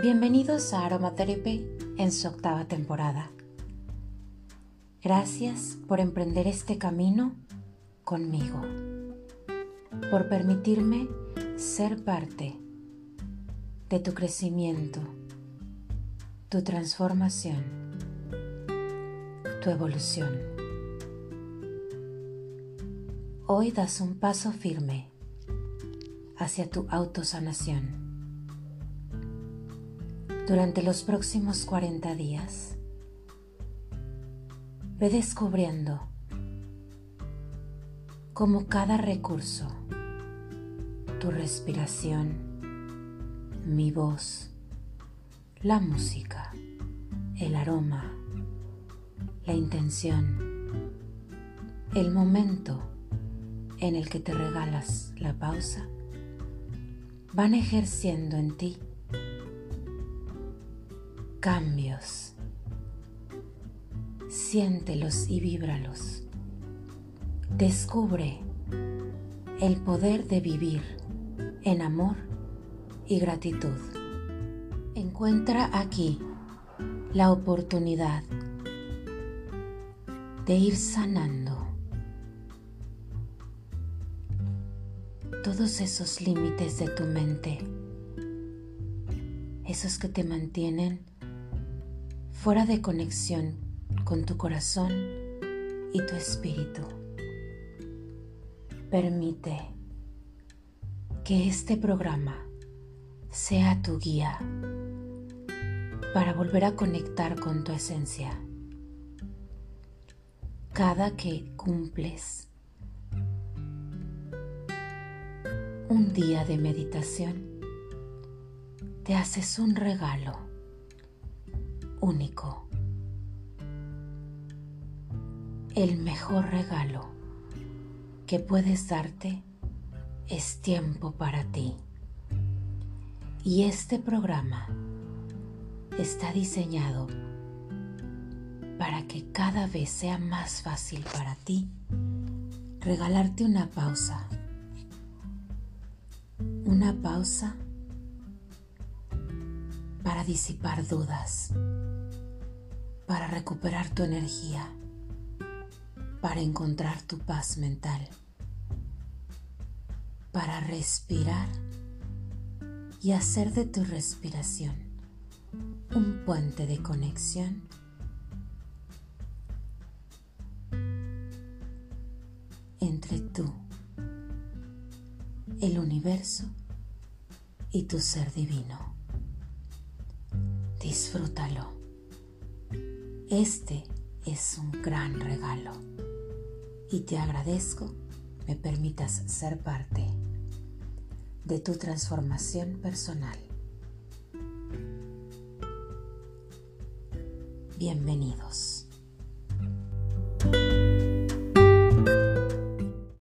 Bienvenidos a Aromatherapy en su octava temporada. Gracias por emprender este camino conmigo, por permitirme ser parte de tu crecimiento, tu transformación, tu evolución. Hoy das un paso firme hacia tu autosanación durante los próximos 40 días. Ve descubriendo cómo cada recurso, tu respiración, mi voz, la música, el aroma, la intención, el momento en el que te regalas la pausa, van ejerciendo en ti cambios. Siéntelos y víbralos. Descubre el poder de vivir en amor y gratitud. Encuentra aquí la oportunidad de ir sanando todos esos límites de tu mente, esos que te mantienen fuera de conexión con tu corazón y tu espíritu. Permite que este programa sea tu guía para volver a conectar con tu esencia. Cada que cumples un día de meditación, te haces un regalo único. El mejor regalo que puedes darte es tiempo para ti. Y este programa está diseñado para que cada vez sea más fácil para ti regalarte una pausa. Una pausa para disipar dudas para recuperar tu energía, para encontrar tu paz mental, para respirar y hacer de tu respiración un puente de conexión entre tú, el universo y tu ser divino. Disfrútalo. Este es un gran regalo y te agradezco me permitas ser parte de tu transformación personal. Bienvenidos.